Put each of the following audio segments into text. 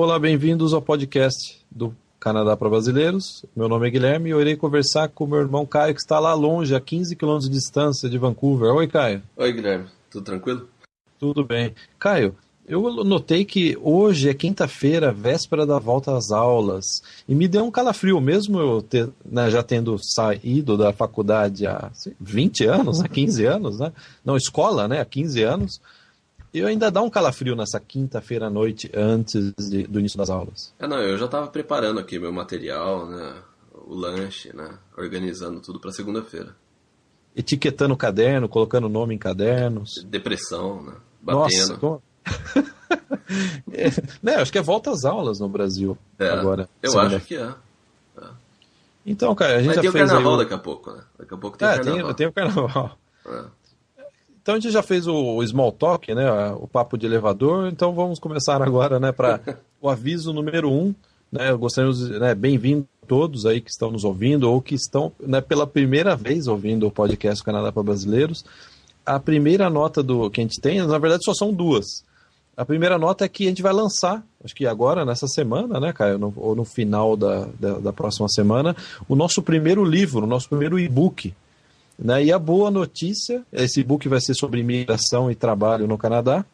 Olá, bem-vindos ao podcast do Canadá para Brasileiros. Meu nome é Guilherme e eu irei conversar com meu irmão Caio, que está lá longe, a 15 quilômetros de distância de Vancouver. Oi, Caio. Oi, Guilherme. Tudo tranquilo? Tudo bem. Caio, eu notei que hoje é quinta-feira, véspera da volta às aulas, e me deu um calafrio, mesmo eu ter, né, já tendo saído da faculdade há 20 anos, há 15 anos, né? Não, escola, né? Há 15 anos. Eu ainda dá um calafrio nessa quinta-feira à noite antes de, do início das aulas. É, não, eu já estava preparando aqui meu material, né? O lanche, né? Organizando tudo para segunda-feira. Etiquetando o caderno, colocando nome em cadernos. Depressão, né? Batendo. Nossa, como... é, né, acho que é volta às aulas no Brasil é, agora. Eu acho que é. é. Então, cara, a gente Mas já tem fez o carnaval daqui a pouco, né? Daqui a pouco tem é, o carnaval. Tem, tem o carnaval. É. Então a gente já fez o, small talk, né? O papo de elevador. Então vamos começar agora, né? Para o aviso número um. Né, gostaríamos, né, bem-vindos todos aí que estão nos ouvindo ou que estão né, pela primeira vez ouvindo o podcast Canadá para Brasileiros. A primeira nota do que a gente tem, na verdade, só são duas. A primeira nota é que a gente vai lançar, acho que agora, nessa semana, né, Caio? No, ou no final da, da, da, próxima semana, o nosso primeiro livro, o nosso primeiro e-book. Né? E a boa notícia, esse e-book vai ser sobre imigração e trabalho no Canadá.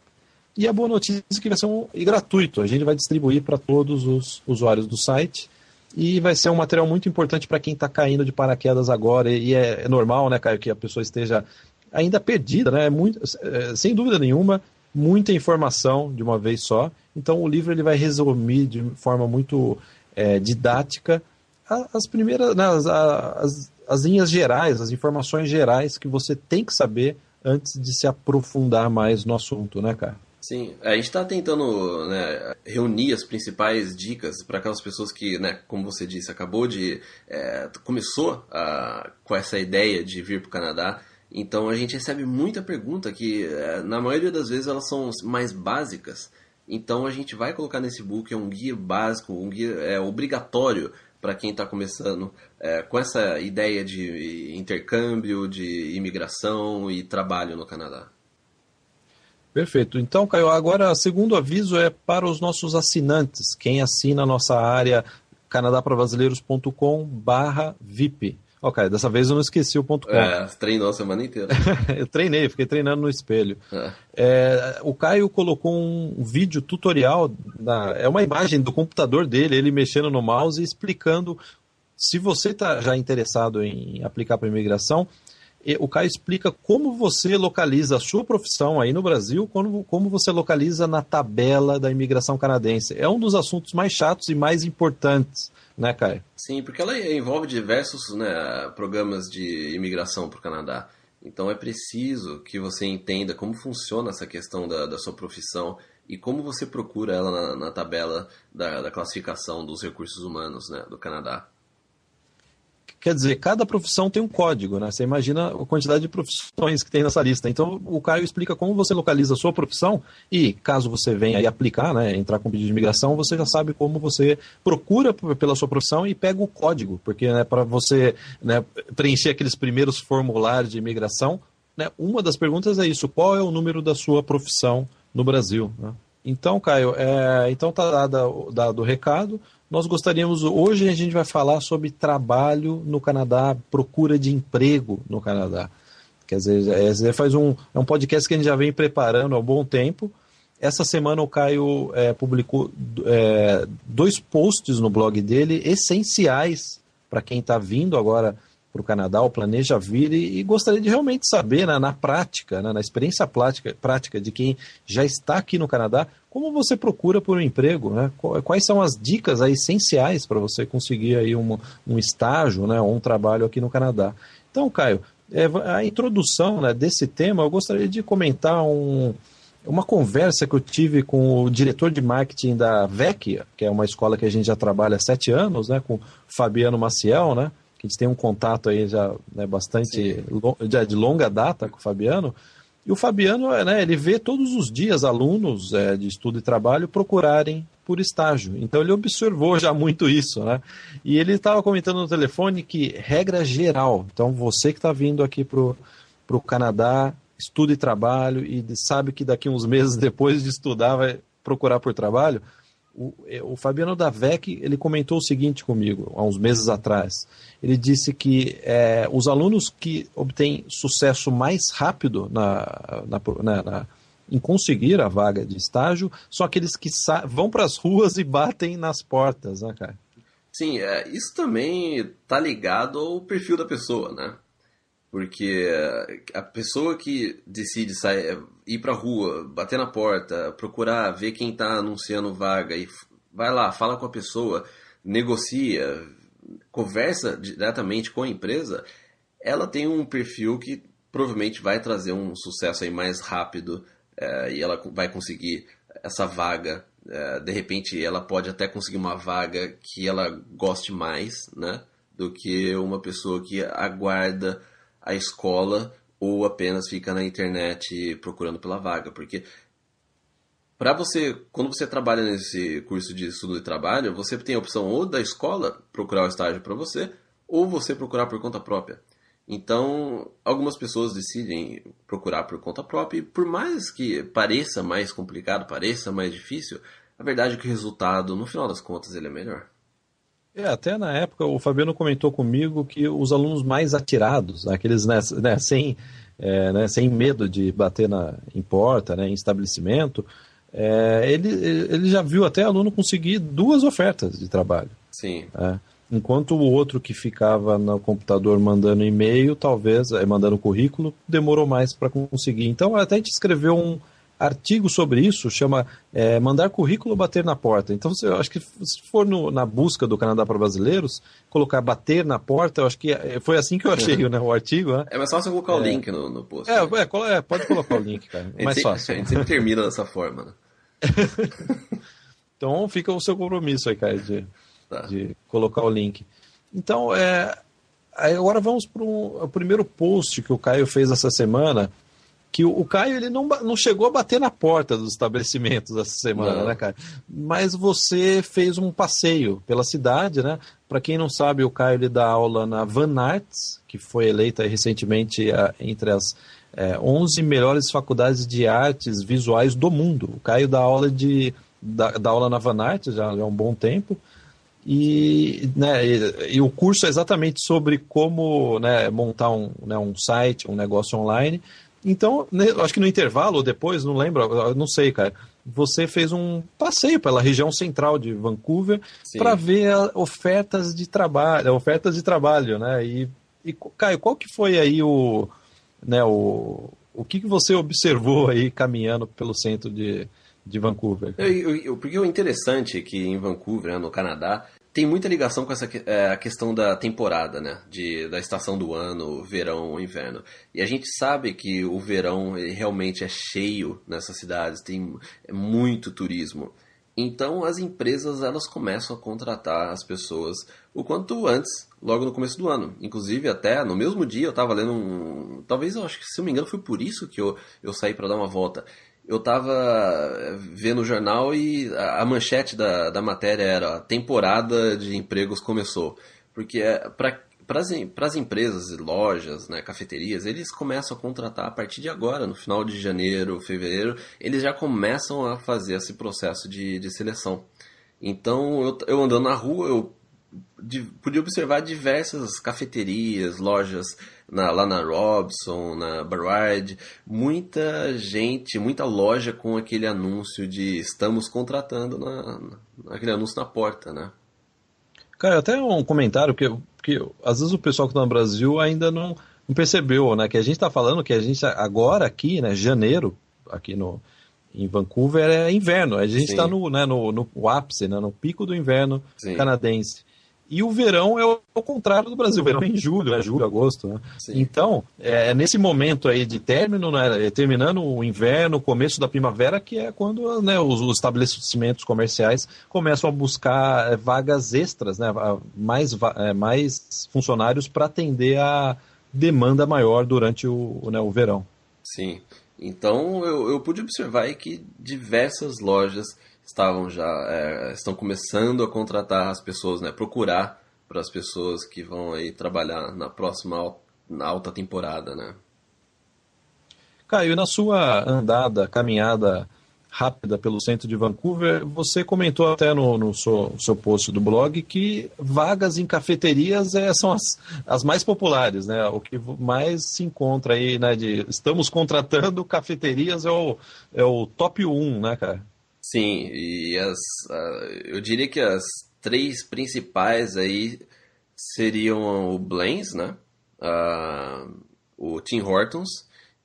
E a boa notícia é que vai ser um, e gratuito. A gente vai distribuir para todos os usuários do site. E vai ser um material muito importante para quem está caindo de paraquedas agora. E é, é normal, né, Caio, que a pessoa esteja ainda perdida, né? É muito, é, sem dúvida nenhuma, muita informação de uma vez só. Então o livro ele vai resumir de forma muito é, didática as primeiras, né, as, as, as linhas gerais, as informações gerais que você tem que saber antes de se aprofundar mais no assunto, né, cara? Sim, a gente está tentando né, reunir as principais dicas para aquelas pessoas que, né, como você disse, acabou de. É, começou a, com essa ideia de vir para o Canadá então a gente recebe muita pergunta que, eh, na maioria das vezes, elas são mais básicas. Então a gente vai colocar nesse book é um guia básico, um guia é, obrigatório para quem está começando é, com essa ideia de intercâmbio, de imigração e trabalho no Canadá. Perfeito. Então, Caio, agora segundo aviso é para os nossos assinantes. Quem assina a nossa área canadaprabrasileiros.com barra VIP. Ok, dessa vez eu não esqueci o ponto com. É, treinou a semana inteira. eu treinei, fiquei treinando no espelho. É. É, o Caio colocou um vídeo tutorial, é uma imagem do computador dele, ele mexendo no mouse e explicando. Se você está já interessado em aplicar para imigração, o Caio explica como você localiza a sua profissão aí no Brasil, como, como você localiza na tabela da imigração canadense. É um dos assuntos mais chatos e mais importantes né, Caio? Sim, porque ela envolve diversos né, programas de imigração para o Canadá. Então é preciso que você entenda como funciona essa questão da, da sua profissão e como você procura ela na, na tabela da, da, classificação dos recursos humanos né, do Canadá. Quer dizer, cada profissão tem um código, né? Você imagina a quantidade de profissões que tem nessa lista. Então, o Caio explica como você localiza a sua profissão e, caso você venha aí aplicar, né, entrar com pedido de imigração, você já sabe como você procura pela sua profissão e pega o código, porque né, para você né, preencher aqueles primeiros formulários de imigração, né, uma das perguntas é isso: qual é o número da sua profissão no Brasil? Né? Então, Caio, é, então tá dado, dado o recado. Nós gostaríamos, hoje a gente vai falar sobre trabalho no Canadá, procura de emprego no Canadá. Quer dizer, faz um, é um podcast que a gente já vem preparando há um bom tempo. Essa semana o Caio é, publicou é, dois posts no blog dele, essenciais para quem está vindo agora para o Canadá, ou planeja vir, e, e, gostaria de realmente saber, né, na prática, né, na experiência prática, prática de quem já está aqui no Canadá, como você procura por um emprego, né? Quais são as dicas essenciais para você conseguir aí um, um estágio, né, ou um trabalho aqui no Canadá? Então, Caio, é, a introdução né, desse tema, eu gostaria de comentar um, uma conversa que eu tive com o diretor de marketing da Vecchia, que é uma escola que a gente já trabalha há sete anos, né, com Fabiano Maciel, né, que a gente tem um contato aí já né, bastante já de longa data com o Fabiano, e o Fabiano, né, ele vê todos os dias alunos é, de estudo e trabalho procurarem por estágio. Então ele observou já muito isso, né? E ele estava comentando no telefone que regra geral. Então você que está vindo aqui para o Canadá, estuda e trabalho e sabe que daqui uns meses depois de estudar vai procurar por trabalho. O, é, o Fabiano Davec, ele comentou o seguinte comigo, há uns meses atrás. Ele disse que é, os alunos que obtêm sucesso mais rápido na, na, na, na em conseguir a vaga de estágio são aqueles que vão para as ruas e batem nas portas, né, cara? Sim, é, isso também tá ligado ao perfil da pessoa, né? Porque a pessoa que decide sair, ir pra rua, bater na porta, procurar ver quem está anunciando vaga e vai lá, fala com a pessoa, negocia, conversa diretamente com a empresa, ela tem um perfil que provavelmente vai trazer um sucesso aí mais rápido é, e ela vai conseguir essa vaga. É, de repente, ela pode até conseguir uma vaga que ela goste mais, né? Do que uma pessoa que aguarda a escola ou apenas fica na internet procurando pela vaga. Porque para você, quando você trabalha nesse curso de estudo de trabalho, você tem a opção ou da escola procurar o estágio para você, ou você procurar por conta própria. Então, algumas pessoas decidem procurar por conta própria, e por mais que pareça mais complicado, pareça mais difícil, a verdade é que o resultado, no final das contas, ele é melhor. É, até na época o Fabiano comentou comigo que os alunos mais atirados, aqueles né, né, sem, é, né, sem medo de bater na, em porta, né, em estabelecimento, é, ele, ele já viu até aluno conseguir duas ofertas de trabalho. Sim. É. Enquanto o outro que ficava no computador mandando e-mail, talvez, eh, mandando currículo, demorou mais para conseguir. Então, até a gente escreveu um artigo sobre isso, chama é, Mandar Currículo Bater na Porta. Então, eu acho que se for no, na busca do Canadá para Brasileiros, colocar bater na porta, eu acho que eh, foi assim que eu achei né, o artigo. Né? É mais fácil colocar é, o link no, no post. É, né? é, pode colocar o link, cara. mais fácil. A gente sempre termina dessa forma, né? então fica o seu compromisso aí, cara, de tá. de colocar o link. Então, é, agora vamos para o primeiro post que o Caio fez essa semana, que o, o, Caio ele não, não chegou a bater na porta dos estabelecimentos essa semana, não. né, cara? Mas você fez um passeio pela cidade, né? Para quem não sabe, o Caio ele dá aula na Van Arts, que foi eleita recentemente a, entre as é, 11 melhores faculdades de artes visuais do mundo. O Caio dá aula de dá, dá aula na Van Arts já há um bom tempo. E, né, e, e, o curso é exatamente sobre como né, montar um, né, um site, um negócio online. Então, né, acho que no intervalo ou depois, não lembro, não sei, cara. Você fez um passeio pela região central de Vancouver para ver ofertas de trabalho, ofertas de trabalho, né? E, e Caio, qual que foi aí o, né, o, o que, que você observou aí caminhando pelo centro de, de Vancouver. Eu, eu, porque o interessante é que em Vancouver, né, no Canadá, tem muita ligação com essa é, a questão da temporada, né? De, da estação do ano, verão inverno. E a gente sabe que o verão realmente é cheio nessas cidades, tem muito turismo. Então as empresas elas começam a contratar as pessoas o quanto antes, logo no começo do ano. Inclusive até no mesmo dia eu estava lendo um, talvez eu acho que se não me engano foi por isso que eu, eu saí para dar uma volta eu tava vendo o jornal e a, manchete da, da matéria era a temporada de empregos começou. Porque é, para as empresas e lojas, né, cafeterias, eles começam a contratar a partir de agora, no final de janeiro, fevereiro, eles já começam a fazer esse processo de, de seleção. Então, eu, eu andando na rua, eu de, podia observar diversas cafeterias, lojas na, lá na Robson, na Barrard, muita gente, muita loja com aquele anúncio de estamos contratando, na, na aquele anúncio na porta, né? Cara, até um comentário que, que às vezes o pessoal que está no Brasil ainda não, não percebeu, né? Que a gente está falando que a gente agora aqui, né? Janeiro, aqui no em Vancouver é inverno. A gente está no, né, no, no ápice, né, no pico do inverno Sim. canadense. E o verão é o, contrário do Brasil. O verão é em julho, é julho, agosto. Né? Então, é, é nesse momento aí de término, né, é terminando o inverno, começo da primavera, que é quando né, os, os, estabelecimentos comerciais começam a buscar é, vagas extras, né, mais, é, mais funcionários para atender a demanda maior durante o, né, o verão. Sim. Então, eu, eu pude observar que diversas lojas estavam já é, estão começando a contratar as pessoas, né, procurar para as pessoas que vão aí trabalhar na próxima na alta temporada, né? Caio, na sua andada, caminhada rápida pelo centro de Vancouver. Você comentou até no, no seu, seu, post do blog que vagas em cafeterias é, são as, as mais populares, né? O que mais se encontra aí, né? De estamos contratando cafeterias é o, é o top 1, né, cara? Sim, e as, eu diria que as três principais aí seriam o Blaine, né? Uh, o Tim Hortons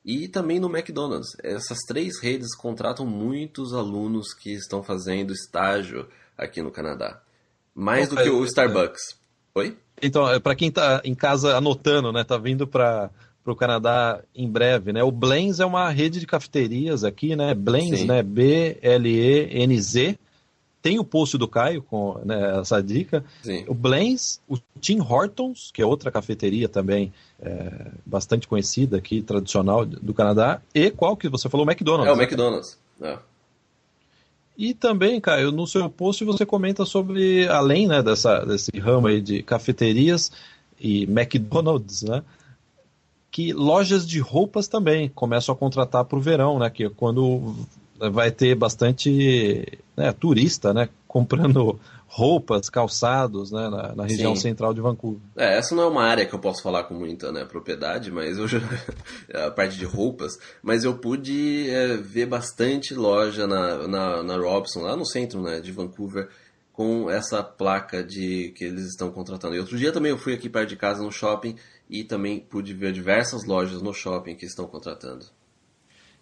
e também no McDonald's. Essas três redes contratam muitos alunos que estão fazendo estágio aqui no Canadá. Mais do que o Starbucks. Oi? Então, é, para quem está em casa anotando, né, tá vindo para o Canadá em breve, né? O Blends é uma rede de cafeterias aqui, né? Blends, né? B L E N Z tem o post do Caio com né, essa dica. Sim. O Blaze, o Tim Hortons, que é outra cafeteria também é, bastante conhecida aqui, tradicional do Canadá. E qual que você falou? O McDonald's. É, o né? McDonald's. É. E também, Caio, no seu post você comenta sobre, além né, dessa, desse ramo aí de cafeterias e McDonald's, né? Que lojas de roupas também começam a contratar para o verão, né? Que é quando vai ter bastante né, turista, né, comprando roupas, calçados, né, na, na região Sim. central de Vancouver. É, essa não é uma área que eu posso falar com muita né, propriedade, mas eu já, a parte de roupas, mas eu pude é, ver bastante loja na, na, na, Robson, lá no centro né, de Vancouver, com essa placa de que eles estão contratando. E outro dia também eu fui aqui perto de casa no shopping e também pude ver diversas lojas no shopping que estão contratando.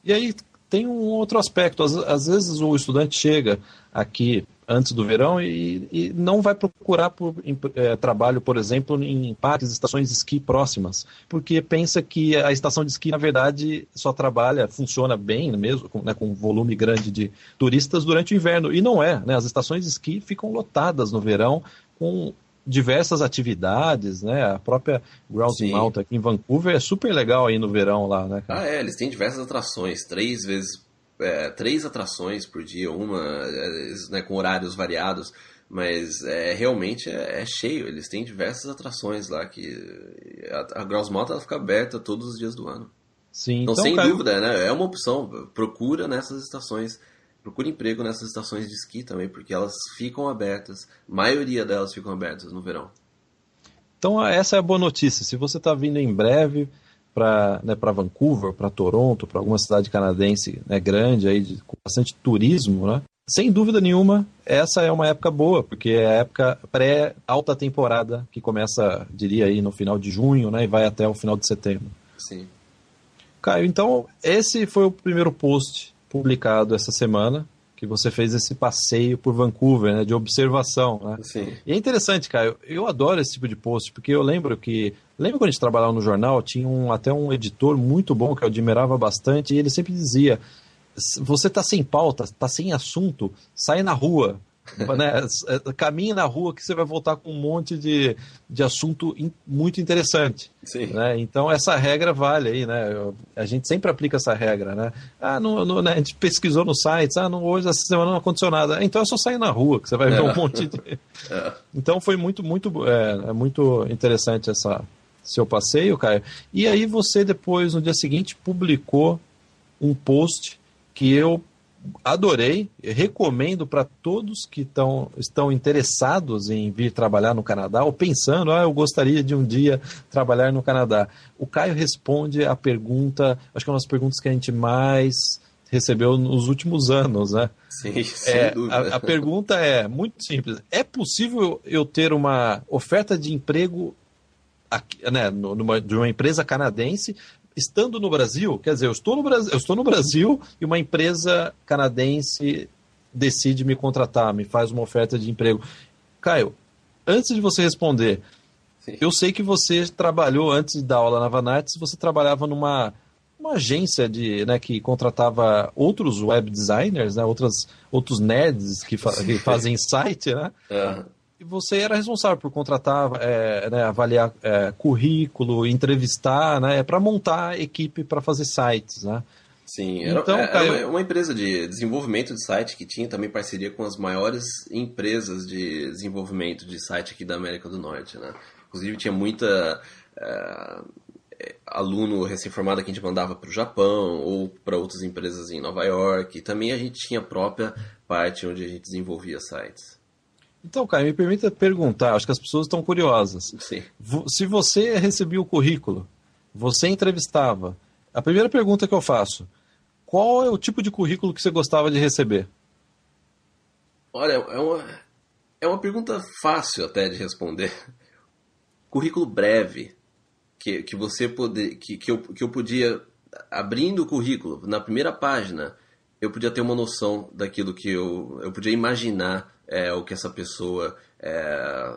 E aí, tem um outro aspecto. Às, às vezes o estudante chega aqui antes do verão e, e não vai procurar por é, trabalho, por exemplo, em parques, estações de esqui próximas, porque pensa que a estação de esqui, na verdade, só trabalha, funciona bem mesmo, com, né, com um volume grande de turistas durante o inverno. E não é, né? As estações de esqui ficam lotadas no verão com diversas atividades, né? A própria Grouse Mountain aqui em Vancouver é super legal aí no verão lá, né? Cara? Ah, é, eles têm diversas atrações, três vezes, é, três atrações por dia, uma é, né, com horários variados, mas é, realmente é, é, cheio, eles têm diversas atrações lá que a, a Grouse Mountain ela fica aberta todos os dias do ano. Sim, então, então sem Caio... dúvida, né? É uma opção, procura nessas estações procure emprego nessas estações de esqui também, porque elas ficam abertas, a maioria delas ficam abertas no verão. Então essa é a boa notícia. Se você está vindo em breve para né, Vancouver, para Toronto, para alguma cidade canadense né, grande aí de, com bastante turismo, né? Sem dúvida nenhuma, essa é uma época boa, porque é a época pré-alta temporada, que começa, diria aí, no final de junho, né, e vai até o final de setembro. Sim. Caio, então, esse foi o primeiro post publicado essa semana, que você fez esse passeio por Vancouver, né, de observação, né? Sim. E é interessante, cara, eu, eu adoro esse tipo de post, porque eu lembro que, lembra quando a gente trabalhava no jornal, tinha um, até um editor muito bom que eu admirava bastante, e ele sempre dizia, você tá sem pauta, tá sem assunto, sai na rua, né? É, caminhe na rua que você vai voltar com um monte de, de assunto in, muito interessante. Sim. Né? Então essa regra vale aí, né? A gente sempre aplica essa regra, né? Ah, não, não né? a gente pesquisou no site, ah, não, hoje essa semana não aconteceu nada. Então é só sair na rua que você vai é. ver um monte de. É. Então foi muito, muito, é, é muito interessante essa seu passeio, Caio. E aí você depois, no dia seguinte, publicou um post que eu adorei, recomendo para todos que tão, estão interessados em vir trabalhar no Canadá ou pensando, ah, eu gostaria de um dia trabalhar no Canadá. O Caio responde a pergunta, acho que é uma das perguntas que a gente mais recebeu nos últimos anos, né? Sim, sem é, dúvida. A, a pergunta é muito simples: é possível eu ter uma oferta de emprego aqui, né, numa, de uma empresa canadense estando no Brasil, quer dizer, eu estou no Brasil, eu estou no Brasil e uma empresa canadense decide me contratar, me faz uma oferta de emprego. Caio, antes de você responder, Sim. eu sei que você trabalhou antes da aula na Vanarts, você trabalhava numa uma agência de, né, que contratava outros web designers, né, outras, outros nerds que, fa que fazem site, né? E você era responsável por contratar, é, né, avaliar é, currículo, entrevistar, né, para montar equipe para fazer sites, né? Sim, era, então, era uma, uma, empresa de desenvolvimento de site que tinha também parceria com as maiores empresas de desenvolvimento de site aqui da América do Norte, né? Inclusive tinha muita... É, é, aluno recém-formado que a gente mandava para o Japão ou para outras empresas em Nova York. E também a gente tinha a própria parte onde a gente desenvolvia sites. Então, Caio, me permita perguntar, acho que as pessoas estão curiosas. Sim. Se você recebia o currículo, você entrevistava, a primeira pergunta que eu faço, qual é o tipo de currículo que você gostava de receber? Olha, é uma, é uma pergunta fácil até de responder. Currículo breve, que, que você poder, que, que, eu, que eu podia, abrindo o currículo, na primeira página, eu podia ter uma noção daquilo que eu, eu podia imaginar é, o que essa pessoa é,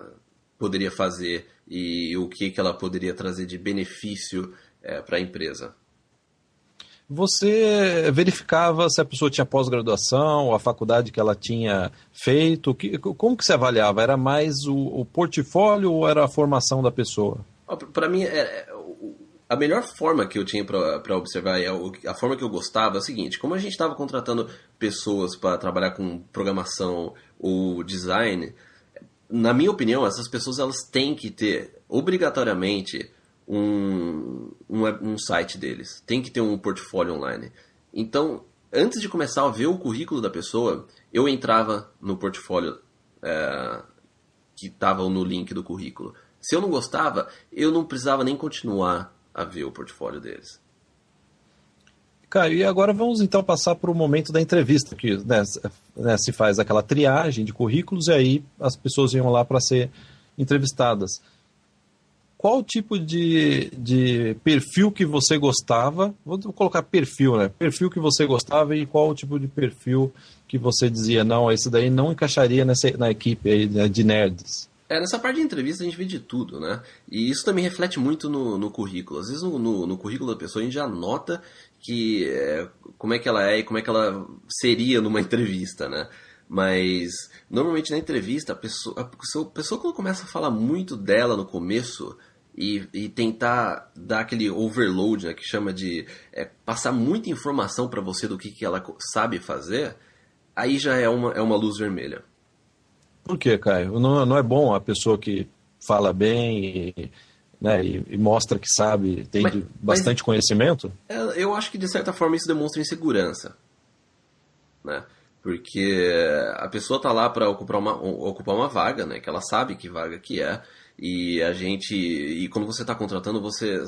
poderia fazer e o que, que ela poderia trazer de benefício é, para a empresa. Você verificava se a pessoa tinha pós-graduação, a faculdade que ela tinha feito? Que, como que você avaliava? Era mais o, o portfólio ou era a formação da pessoa? Para mim, é, a melhor forma que eu tinha para observar, a forma que eu gostava é o seguinte: como a gente estava contratando pessoas para trabalhar com programação ou design, na minha opinião, essas pessoas elas têm que ter obrigatoriamente um, um, um site deles, tem que ter um portfólio online. Então, antes de começar a ver o currículo da pessoa, eu entrava no portfólio é, que estava no link do currículo. Se eu não gostava, eu não precisava nem continuar a ver o portfólio deles. Caio, e agora vamos então passar para o momento da entrevista, que né, né, se faz aquela triagem de currículos e aí as pessoas iam lá para ser entrevistadas qual tipo de, de perfil que você gostava, vou colocar perfil, né? Perfil que você gostava e qual tipo de perfil que você dizia, não, esse daí não encaixaria nessa, na equipe aí né, de nerds. É, nessa parte de entrevista a gente vê de tudo, né? E isso também reflete muito no, no currículo. Às vezes no, no, no, currículo da pessoa a gente já nota que é, como é que ela é e como é que ela seria numa entrevista, né? Mas normalmente na entrevista a pessoa, a pessoa, a pessoa quando começa a falar muito dela no começo, e, e tentar dar aquele overload, né, que chama de é, passar muita informação para você do que, que ela sabe fazer, aí já é uma, é uma luz vermelha. Por que, Caio? Não, não é bom a pessoa que fala bem e, né, e, e mostra que sabe, tem mas, bastante mas, conhecimento? É, eu acho que de certa forma isso demonstra insegurança. Né? Porque a pessoa está lá para ocupar uma, ocupar uma vaga, né, que ela sabe que vaga que é, e a gente. E quando você está contratando, você.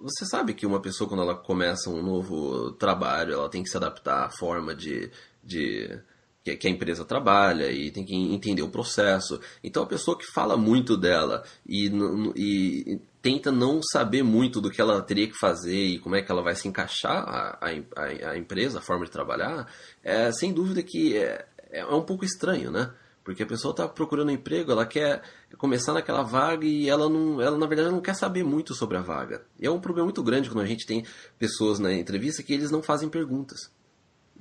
Você sabe que uma pessoa, quando ela começa um novo trabalho, ela tem que se adaptar à forma de. de que a empresa trabalha e tem que entender o processo. Então a pessoa que fala muito dela e, e tenta não saber muito do que ela teria que fazer e como é que ela vai se encaixar a, a, a empresa, a forma de trabalhar, é sem dúvida que é, é um pouco estranho, né? Porque a pessoa está procurando emprego, ela quer começar naquela vaga e ela não, ela na verdade não quer saber muito sobre a vaga. E é um problema muito grande quando a gente tem pessoas na entrevista que eles não fazem perguntas.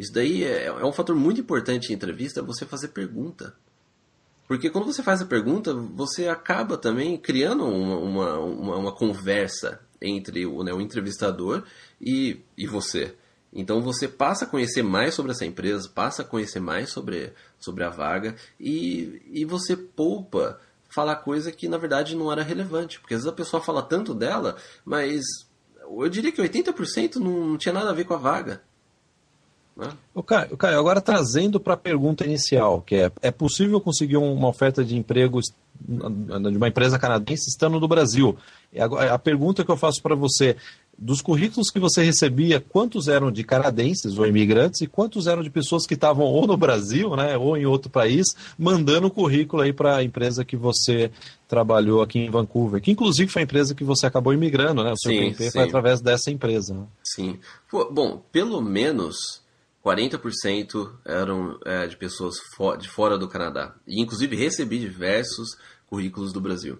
Isso daí é, é um fator muito importante em entrevista, é você fazer pergunta. Porque quando você faz a pergunta, você acaba também criando uma, uma, uma, uma conversa entre o, né, o entrevistador e, e você. Então você passa a conhecer mais sobre essa empresa, passa a conhecer mais sobre, sobre a vaga e, e você poupa falar coisa que na verdade não era relevante. Porque às vezes a pessoa fala tanto dela, mas eu diria que 80% não tinha nada a ver com a vaga. Né? O Caio, Caio, agora trazendo para a pergunta inicial, que é, é possível conseguir uma oferta de emprego de uma empresa canadense estando no Brasil? A, a pergunta que eu faço para você, dos currículos que você recebia, quantos eram de canadenses ou imigrantes e quantos eram de pessoas que estavam ou no Brasil, né, ou em outro país, mandando o currículo aí para a empresa que você trabalhou aqui em Vancouver, que inclusive foi a empresa que você acabou imigrando, né? O seu sim, sim. foi através dessa empresa. Né? Sim. Bom, pelo menos 40% eram é, de pessoas de fora do Canadá. E inclusive recebi diversos currículos do Brasil.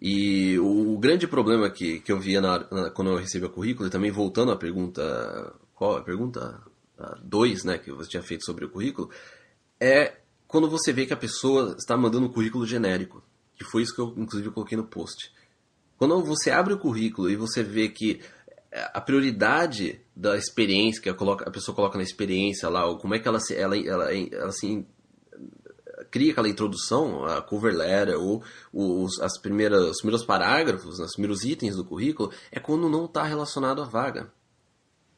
E o, o, grande problema que, que eu via na, na, quando eu recebi o currículo, e também voltando à pergunta. Qual a pergunta? 2, né, que você tinha feito sobre o currículo, é quando você vê que a pessoa está mandando um currículo genérico. Que foi isso que eu, inclusive, coloquei no post. Quando você abre o currículo e você vê que a prioridade da experiência que a, coloca, a pessoa coloca na experiência lá, ou como é que ela se, ela, ela, ela se cria aquela introdução, a cover letter, ou os, as primeiras, os primeiros parágrafos, os primeiros itens do currículo, é quando não está relacionado à vaga.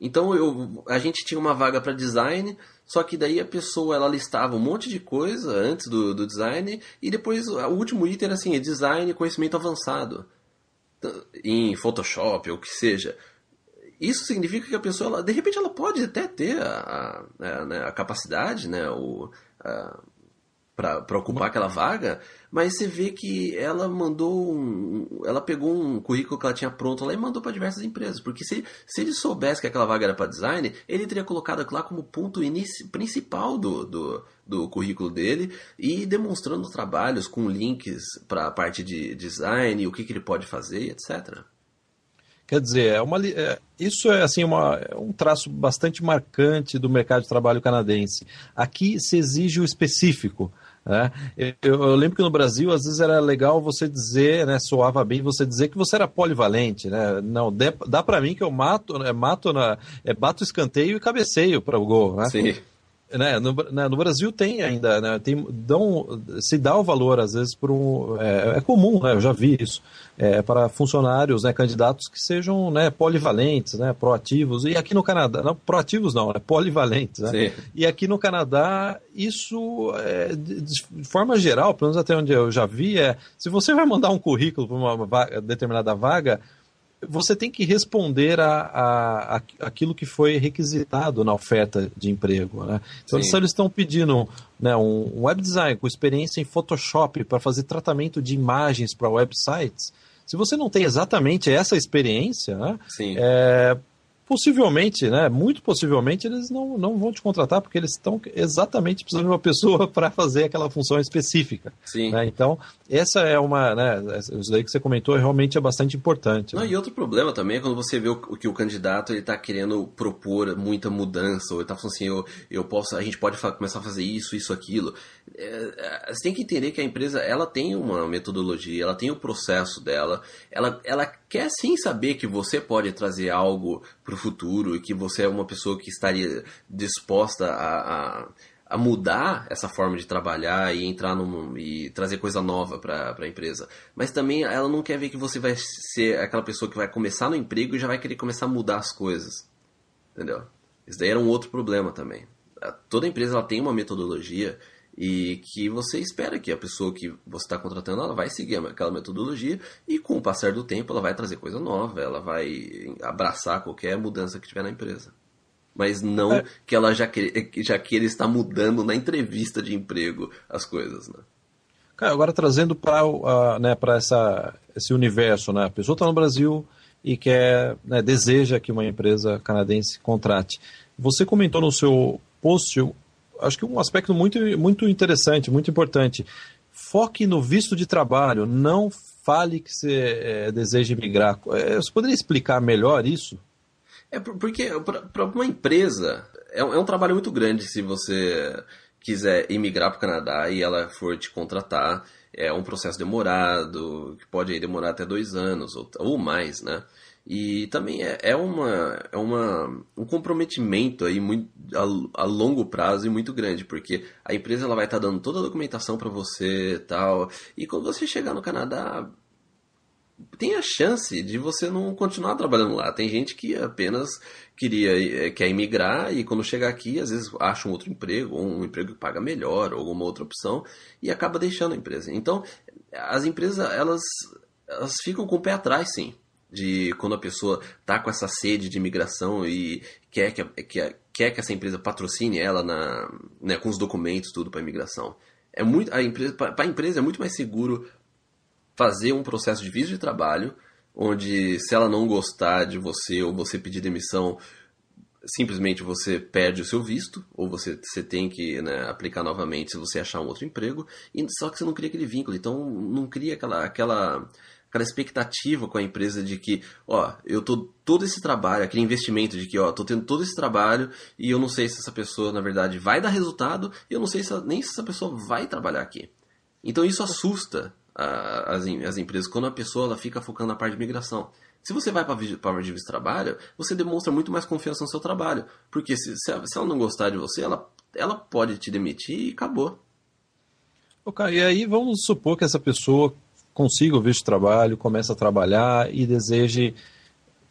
Então eu, a gente tinha uma vaga para design, só que daí a pessoa ela listava um monte de coisa antes do, do design e depois o último item era assim, design conhecimento avançado em Photoshop ou o que seja. Isso significa que a pessoa, ela, de repente, ela pode até ter a, a, a, né, a capacidade, né, o, para ocupar aquela vaga, mas você vê que ela mandou um, ela pegou um currículo que ela tinha pronto lá e mandou para diversas empresas, porque se, se ele soubesse que aquela vaga era para design, ele teria colocado aquilo lá como ponto inici, principal do, do, do currículo dele e demonstrando trabalhos com links para a parte de design, o que, que ele pode fazer, etc. Quer dizer, é uma, é, isso é assim uma, é um traço bastante marcante do mercado de trabalho canadense. Aqui se exige o específico. Né? Eu, eu, lembro que no Brasil, às vezes era legal você dizer, né, soava bem você dizer que você era polivalente. Né? Não, dá, dá para mim que eu mato, né, mato na, é, bato escanteio e cabeceio para o gol. Né? Sim né, no, né, no, Brasil tem ainda, né, tem, dão, se dá o valor às vezes para um, é, é, comum, né, eu já vi isso, é, para funcionários, né, candidatos que sejam né, polivalentes, né, proativos, e aqui no Canadá, não, proativos não, né, polivalentes, né, e aqui no Canadá isso, é, de, de, forma geral, pelo menos até onde eu já vi, é, se você vai mandar um currículo para uma vaga, determinada vaga, você tem que responder a, a, a, aquilo que foi requisitado na oferta de emprego. Né? Então, se eles estão pedindo né, um, web design com experiência em Photoshop para fazer tratamento de imagens para websites, se você não tem exatamente essa experiência, né, é, possivelmente, né, muito possivelmente, eles não, não vão te contratar porque eles estão exatamente precisando de uma pessoa para fazer aquela função específica. Sim. Né? Então, essa é uma, né, isso daí que você comentou realmente é bastante importante. Não, né? E outro problema também é quando você vê o, que o candidato ele está querendo propor muita mudança, ou ele está falando assim, eu, eu posso, a gente pode começar a fazer isso, isso, aquilo. É, é, você tem que entender que a empresa ela tem uma metodologia, ela tem o processo dela, ela, ela quer sim saber que você pode trazer algo para o futuro e que você é uma pessoa que estaria disposta a, a, a mudar essa forma de trabalhar e entrar num, e trazer coisa nova para a empresa. Mas também ela não quer ver que você vai ser aquela pessoa que vai começar no emprego e já vai querer começar a mudar as coisas. Entendeu? Isso daí era um outro problema também. Toda empresa ela tem uma metodologia e que você espera que a pessoa que você está contratando ela vai seguir aquela metodologia e com o passar do tempo ela vai trazer coisa nova, ela vai abraçar qualquer mudança que tiver na empresa. Mas não é. que ela já, que, já queira estar mudando na entrevista de emprego as coisas, né? Cara, agora trazendo para uh, né, esse universo, né? A pessoa está no Brasil e quer, né, deseja que uma empresa canadense contrate. Você comentou no seu post acho que um aspecto muito, muito interessante, muito importante. Foque no visto de trabalho, não fale que você é, deseja migrar. É, você poderia explicar melhor isso? É porque para uma empresa é, é um trabalho muito grande se você quiser emigrar para o Canadá e ela for te contratar. É um processo demorado, que pode demorar até dois anos ou, ou mais, né? E também é, é, uma, é uma, um comprometimento aí muito, a, a longo prazo e muito grande, porque a empresa ela vai estar tá dando toda a documentação para você tal. E quando você chegar no Canadá, tem a chance de você não continuar trabalhando lá. Tem gente que apenas queria quer emigrar e quando chegar aqui, às vezes acha um outro emprego, ou um emprego que paga melhor, ou alguma outra opção, e acaba deixando a empresa. Então, as empresas, elas, elas ficam com o pé atrás, sim de quando a pessoa tá com essa sede de imigração e quer que, que, quer que essa empresa patrocine ela na, né, com os documentos tudo para imigração. É muito a empresa para a empresa é muito mais seguro fazer um processo de visto de trabalho onde se ela não gostar de você ou você pedir demissão simplesmente você perde o seu visto ou você, você tem que né, aplicar novamente se você achar um outro emprego e só que você não cria aquele vínculo então não cria aquela aquela aquela expectativa com a empresa de que, ó, eu tô todo esse trabalho, aquele investimento de que, ó, tô tendo todo esse trabalho e eu não sei se essa pessoa, na verdade, vai dar resultado e eu não sei se, nem se essa pessoa vai trabalhar aqui. Então isso assusta a, as, as empresas quando a pessoa ela fica focando na parte de migração. Se você vai para a de visto trabalho, você demonstra muito mais confiança no seu trabalho. Porque se, se ela não gostar de você, ela, ela pode te demitir e acabou. Ok, e aí vamos supor que essa pessoa consiga o visto de trabalho, começa a trabalhar e deseje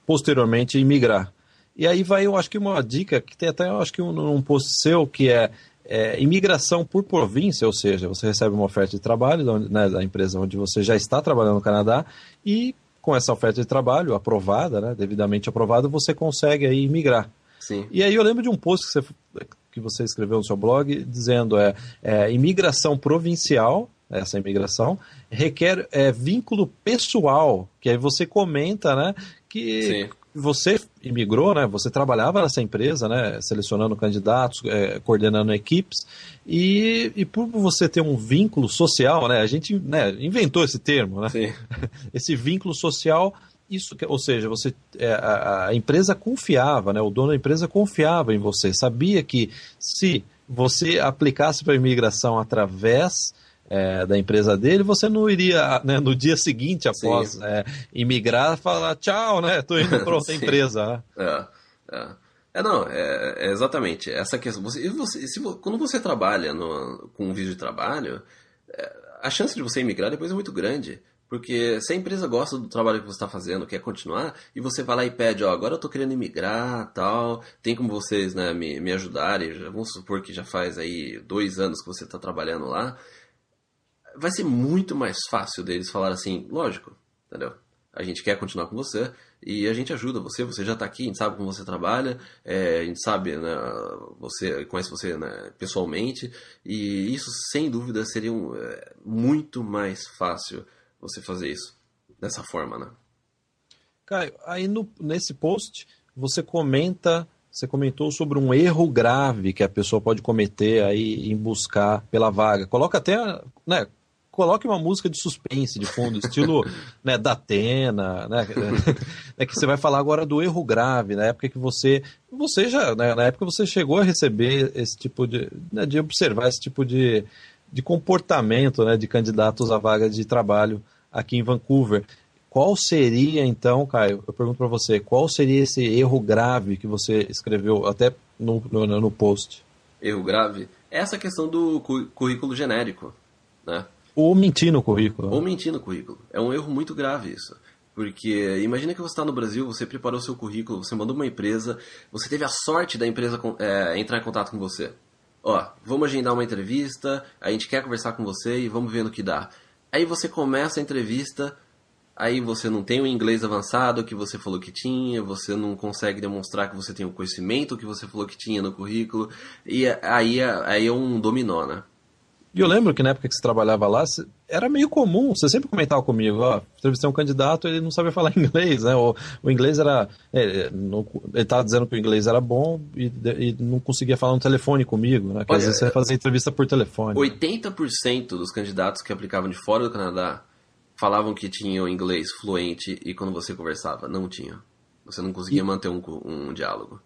posteriormente imigrar. E aí vai, eu acho que uma dica, que tem até, eu acho que um, um post seu, que é, é, imigração por província, ou seja, você recebe uma oferta de trabalho né, da empresa onde você já está trabalhando no Canadá e com essa oferta de trabalho aprovada, né, devidamente aprovada, você consegue aí imigrar. Sim. E aí eu lembro de um post que você, que você escreveu no seu blog dizendo é, é imigração provincial essa imigração, requer é, vínculo pessoal, que aí você comenta, né, que Sim. você imigrou, né, você trabalhava nessa empresa, né, selecionando candidatos, é, coordenando equipes, e, e por você ter um vínculo social, né, a gente né, inventou esse termo, né, esse vínculo social isso, ou seja, você é, a, a, empresa confiava, né? O dono da empresa confiava em você, sabia que se você aplicasse para a imigração através é, da empresa dele, você não iria né, no dia seguinte após é, imigrar falar tchau, né? Estou indo para outra empresa. Né? É, é. é não, é, é, exatamente essa questão. Você, você, se, quando você trabalha no, com um vídeo de trabalho, é, a chance de você imigrar depois é muito grande. Porque se a empresa gosta do trabalho que você está fazendo, quer continuar, e você vai lá e pede, ó, agora eu estou querendo imigrar, tal, tem como vocês né, me, me ajudarem, vamos supor que já faz aí dois anos que você está trabalhando lá, vai ser muito mais fácil deles falar assim, lógico, entendeu? A gente quer continuar com você e a gente ajuda você, você já está aqui, a gente sabe como você trabalha, é, a gente sabe, né, você conhece você né, pessoalmente e isso sem dúvida seria um, é, muito mais fácil você fazer isso dessa forma, né? Caio, aí no, nesse post você comenta, você comentou sobre um erro grave que a pessoa pode cometer aí em buscar pela vaga. Coloca até, né, coloque uma música de suspense de fundo, estilo né, da Atena, né, né, que você vai falar agora do erro grave, na época que você, você já, né, na época você chegou a receber esse tipo de, né, de observar esse tipo de, de comportamento, né, de candidatos a vaga de trabalho aqui em Vancouver. Qual seria então, Caio? Eu pergunto para você, qual seria esse erro grave que você escreveu até no, no, no post? Erro grave? Essa questão do currículo genérico, né? Ou mentir no currículo. Ou mentir no currículo. É um erro muito grave isso. Porque imagina que você está no Brasil, você preparou seu currículo, você mandou uma empresa, você teve a sorte da empresa é, entrar em contato com você. Ó, vamos agendar uma entrevista, a gente quer conversar com você e vamos ver no que dá. Aí você começa a entrevista, aí você não tem o inglês avançado que você falou que tinha, você não consegue demonstrar que você tem o conhecimento que você falou que tinha no currículo, e aí, aí é um dominó, né? E eu lembro que na época que você trabalhava lá, era meio comum, você sempre comentava comigo, ó, entrevistei um candidato, ele não sabia falar inglês, né? O, o inglês era. É, não, ele estava dizendo que o inglês era bom e, e, não conseguia falar no telefone comigo, né? Que às vezes você fazia entrevista por telefone. 80% dos candidatos que aplicavam de fora do Canadá falavam que tinham inglês fluente e quando você conversava, não tinham. Você não conseguia e... manter um, um diálogo.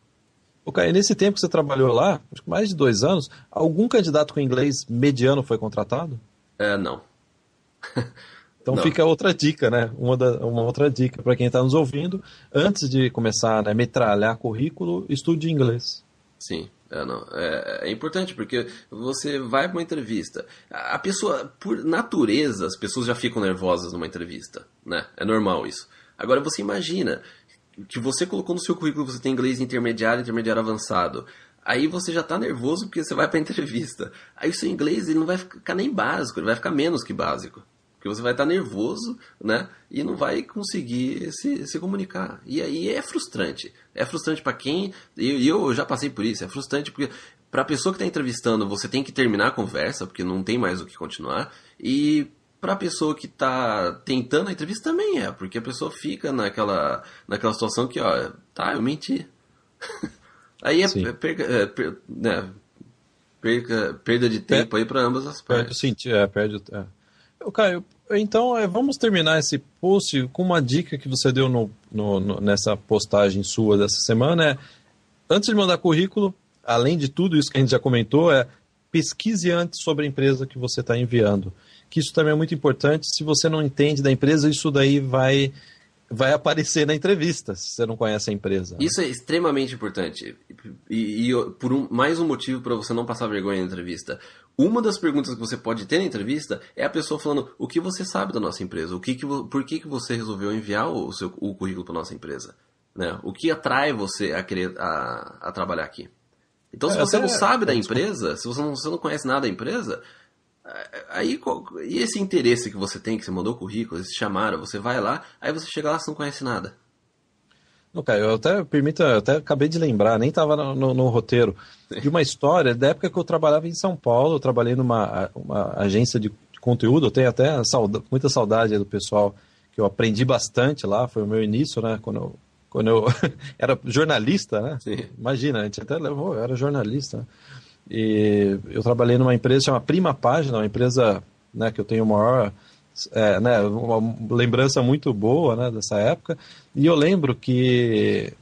Ok, nesse tempo que você trabalhou lá, acho que mais de dois anos, algum candidato com inglês mediano foi contratado? É, não. então não. fica outra dica, né? Uma, da, uma outra dica para quem está nos ouvindo. Antes de começar a né, metralhar currículo, estude inglês. Sim. É, não. É, é, importante porque você vai para uma entrevista. A pessoa, por natureza, as pessoas já ficam nervosas numa entrevista, né? É normal isso. Agora você imagina que você colocou no seu currículo você tem inglês intermediário, intermediário avançado. Aí você já está nervoso porque você vai para entrevista. Aí o seu inglês ele não vai ficar nem básico, ele vai ficar menos que básico. Porque você vai estar tá nervoso, né? E não vai conseguir se, se comunicar. E aí é frustrante. É frustrante para quem. E eu, eu já passei por isso. É frustrante porque para a pessoa que está entrevistando, você tem que terminar a conversa, porque não tem mais o que continuar. E para a pessoa que está tentando a entrevista também é, porque a pessoa fica naquela, naquela situação que, ó, tá, eu menti. aí é, é, perca, é per, né, perca, perda de tempo per, aí para ambas as partes. Sim, é, perde. É. Caio, então é, vamos terminar esse post com uma dica que você deu no, no, no, nessa postagem sua dessa semana. É, antes de mandar currículo, além de tudo isso que a gente já comentou, é pesquise antes sobre a empresa que você está enviando que isso também é muito importante. Se você não entende da empresa, isso daí vai vai aparecer na entrevista, se você não conhece a empresa. Isso é extremamente importante. E, e por um, mais um motivo para você não passar vergonha na entrevista. uma das perguntas que você pode ter na entrevista é a pessoa falando o que você sabe da nossa empresa, o que, que por que, que você resolveu enviar o, seu, o currículo para nossa empresa, né? O que atrai você a querer a, a trabalhar aqui? Então, se é, você não sabe da empresa, se você não, você não conhece nada da empresa, aí e esse interesse que você tem, que você mandou o currículo, eles te chamaram, você vai lá, aí você chega lá e não conhece nada. Não, cara, eu até permita, eu até acabei de lembrar, nem estava no, no, no, roteiro, de uma história da época que eu trabalhava em São Paulo, eu trabalhei numa uma agência de conteúdo, eu tenho até saudade, muita saudade do pessoal que eu aprendi bastante lá, foi o meu início, né, quando eu, quando eu era jornalista, né? Sim. Imagina, a gente até levou, eu era jornalista. Né? E eu trabalhei numa empresa chamada Prima Página, uma empresa né, que eu tenho maior é, né, uma lembrança muito boa né, dessa época. E eu lembro que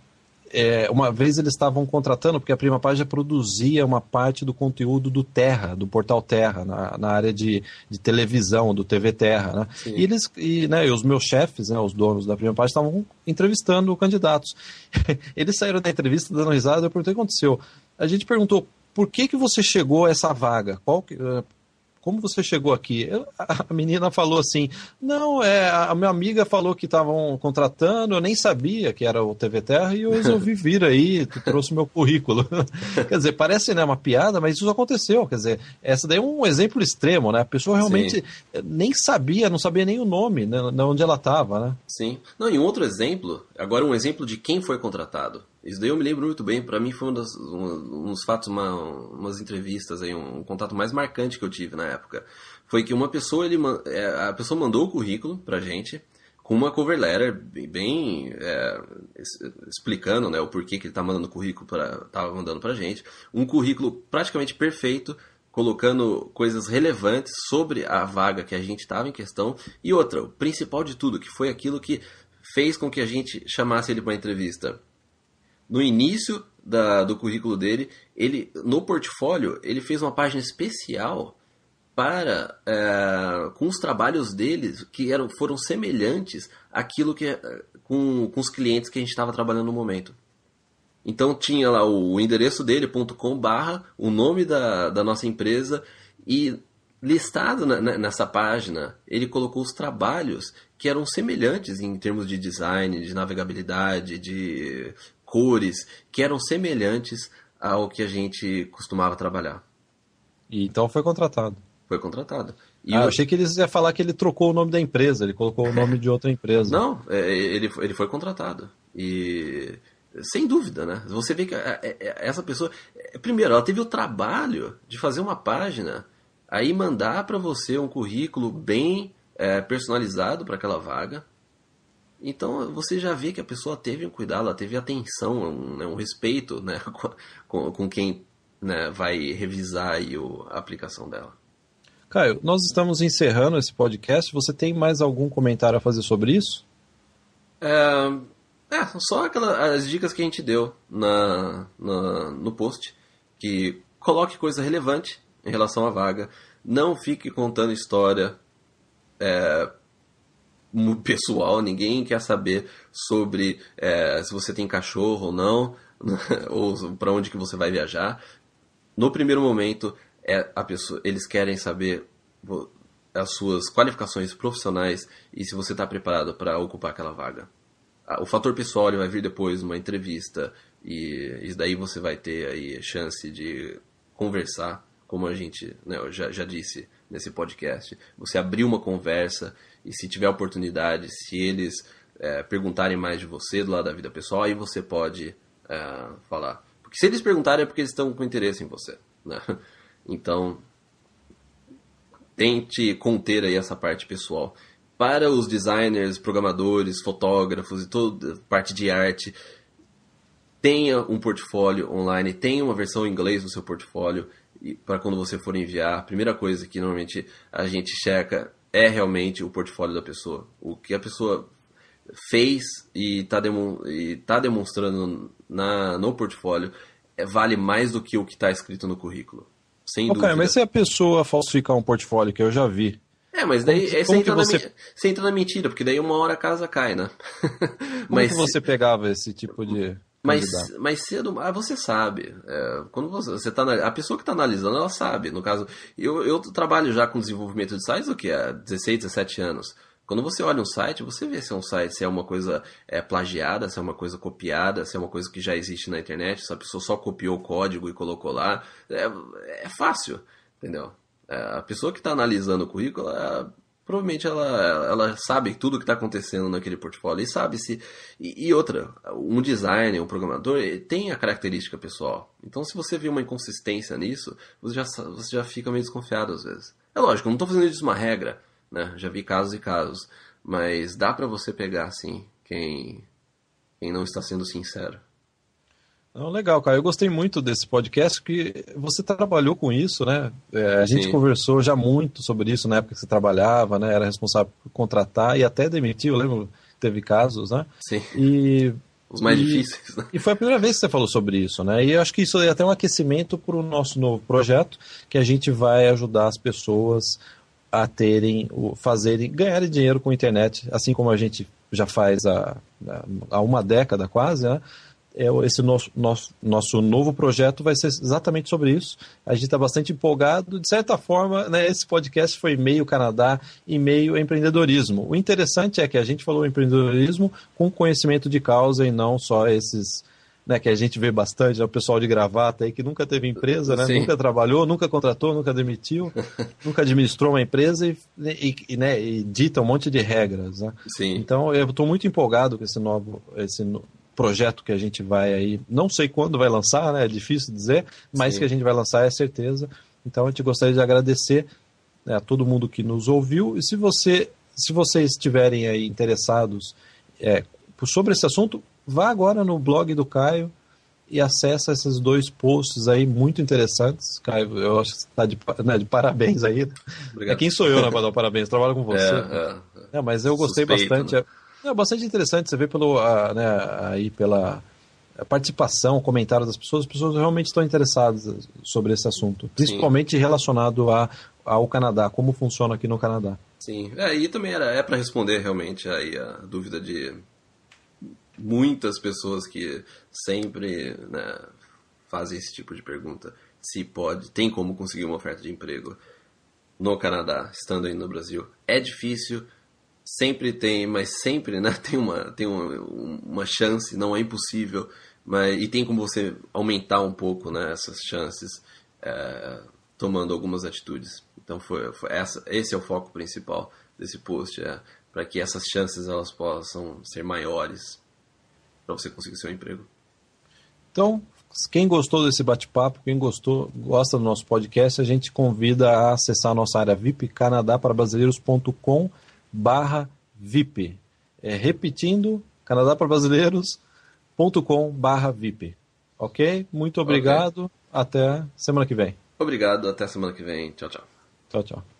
é, uma vez eles estavam contratando, porque a Prima Página produzia uma parte do conteúdo do Terra, do portal Terra, na, na área de, de televisão, do TV Terra. Né? E eles, e, né, e os meus chefes, né, os donos da Prima Página, estavam entrevistando candidatos. eles saíram da entrevista dando risada, eu perguntei o que aconteceu. A gente perguntou por que, que você chegou a essa vaga? Qual, como você chegou aqui? A menina falou assim: não, é, a minha amiga falou que estavam contratando, eu nem sabia que era o TV Terra e eu resolvi vir aí, trouxe meu currículo. quer dizer, parece né, uma piada, mas isso aconteceu. Quer dizer, essa daí é um exemplo extremo, né? A pessoa realmente Sim. nem sabia, não sabia nem o nome, né, onde ela estava, né? Sim. Não, e um outro exemplo, agora um exemplo de quem foi contratado. Isso daí eu me lembro muito bem. Para mim foi um dos, um, dos fatos, uma, umas entrevistas aí, um, um, contato mais marcante que eu tive na época. Foi que uma pessoa, ele, é, a pessoa mandou o currículo pra gente com uma cover letter bem é, explicando né, o porquê que ele tá mandando currículo para tava mandando pra gente. Um currículo praticamente perfeito, colocando coisas relevantes sobre a vaga que a gente estava em questão. E outra, o principal de tudo, que foi aquilo que fez com que a gente chamasse ele para entrevista no início da, do currículo dele, ele no portfólio ele fez uma página especial para é, com os trabalhos deles que eram foram semelhantes àquilo que com, com os clientes que a gente estava trabalhando no momento. Então tinha lá o endereço dele .com barra o nome da, da nossa empresa e listado na, nessa página ele colocou os trabalhos que eram semelhantes em termos de design, de navegabilidade, de cores que eram semelhantes ao que a gente costumava trabalhar. E então foi contratado. Foi contratado. E ah, eu achei que eles iam falar que ele trocou o nome da empresa, ele colocou o nome de outra empresa. Não, é, ele, ele foi contratado. E sem dúvida, né? Você vê que é, é, essa pessoa, primeiro, ela teve o trabalho de fazer uma página, aí mandar para você um currículo bem é, personalizado para aquela vaga, então você já vê que a pessoa teve um cuidado, ela teve atenção, um, né, um respeito né, com, com quem né, vai revisar o, a aplicação dela. Caio, nós estamos encerrando esse podcast. Você tem mais algum comentário a fazer sobre isso? É, é só aquelas, as dicas que a gente deu na, na, no post. Que coloque coisa relevante em relação à vaga. Não fique contando história. É, pessoal, ninguém quer saber sobre é, se você tem cachorro ou não, ou para onde que você vai viajar. No primeiro momento, é a pessoa, eles querem saber as suas qualificações profissionais e se você está preparado para ocupar aquela vaga. O fator pessoal vai vir depois numa entrevista e isso daí você vai ter aí chance de conversar, como a gente né, já, já disse nesse podcast. Você abrir uma conversa e se tiver oportunidade, se eles é, perguntarem mais de você do lado da vida pessoal, aí você pode é, falar. Porque se eles perguntarem é porque eles estão com interesse em você. Né? Então, tente conter aí essa parte pessoal. Para os designers, programadores, fotógrafos e toda parte de arte, tenha um portfólio online, tenha uma versão em inglês do seu portfólio para quando você for enviar. A primeira coisa que normalmente a gente checa é realmente o portfólio da pessoa. O que a pessoa fez e está tá demonstrando na, no portfólio é, vale mais do que o que está escrito no currículo. Sem okay, dúvida. mas se a pessoa falsificar um portfólio, que eu já vi. É, mas daí como, você, entra você... Na, você entra na mentira, porque daí uma hora a casa cai, né? Como mas que você pegava esse tipo de. Mais, mais cedo, ah, você sabe. É, quando você, você tá a pessoa que está analisando, ela sabe. No caso, eu, eu trabalho já com desenvolvimento de sites o que há 16, 17 anos. Quando você olha um site, você vê se é um site, se é uma coisa é, plagiada, se é uma coisa copiada, se é uma coisa que já existe na internet, se a pessoa só copiou o código e colocou lá. É, é fácil, entendeu? É, a pessoa que está analisando o currículo, provavelmente ela, ela sabe tudo o que está acontecendo naquele portfólio e sabe se. E, e, outra, um designer, um programador, tem a característica pessoal. Então, se você vê uma inconsistência nisso, você já, você já fica meio desconfiado às vezes. É lógico, eu não estou fazendo isso uma regra né? Já vi casos e casos, mas dá para você pegar assim quem quem não está sendo sincero. Não, legal, cara. Eu gostei muito desse podcast que você trabalhou com isso, né? É, a gente conversou já muito sobre isso na época que você trabalhava, né? Era responsável por contratar e até demitir. Eu lembro teve casos, né? Sim. E os mais e, difíceis. Né? E foi a primeira vez que você falou sobre isso, né? E eu acho que isso é até um aquecimento para o nosso novo projeto, que a gente vai ajudar as pessoas a terem, fazerem, ganharem dinheiro com a internet, assim como a gente já faz há, há uma década quase, né? É, esse nosso, nosso, nosso novo projeto vai ser exatamente sobre isso. A gente está bastante empolgado. De certa forma, né, esse podcast foi meio Canadá e meio empreendedorismo. O interessante é que a gente falou empreendedorismo com conhecimento de causa e não só esses né, que a gente vê bastante, é o pessoal de gravata aí que nunca teve empresa, né, nunca trabalhou, nunca contratou, nunca demitiu, nunca administrou uma empresa e, e, e, né, e dita um monte de regras. Né? Então eu estou muito empolgado com esse novo esse projeto que a gente vai aí, não sei quando vai lançar, né, é difícil dizer, mas Sim. que a gente vai lançar é certeza. Então a gente gostaria de agradecer né, a todo mundo que nos ouviu e se você se vocês estiverem aí interessados é, sobre esse assunto, vá agora no blog do Caio e acessa esses dois posts aí muito interessantes. Caio, eu acho que você está de, né, de parabéns aí. Obrigado. É quem sou eu, né, para dar parabéns? Trabalho com você. É, é, é. mas eu gostei Suspeito, bastante. Né? É, bastante interessante você vê pelo, a, né, aí pela participação, comentário das pessoas. As pessoas realmente estão interessadas sobre esse assunto, principalmente Sim. relacionado a, ao Canadá, como funciona aqui no Canadá. Sim, é, e também era, é para responder realmente aí a dúvida de muitas pessoas que sempre né, fazem esse tipo de pergunta. Se pode, tem como conseguir uma oferta de emprego no Canadá, estando aí no Brasil. É difícil, sempre tem, mas sempre né, tem, uma, tem uma, uma chance, não é impossível, mas, e tem como você aumentar um pouco né, essas chances é, tomando algumas atitudes. Então foi, foi essa, esse é o foco principal desse post, é, para que essas chances elas possam ser maiores para você conseguir seu emprego. Então, quem gostou desse bate-papo, quem gostou, gosta do nosso podcast, a gente convida a acessar a nossa área VIP, canadaparbrasileiros.com barra VIP. É, repetindo, canadaparbrasileiros.com barra VIP. Ok? Muito obrigado. Okay. Até semana que vem. Obrigado. Até semana que vem. Tchau, tchau. Tchau, tchau.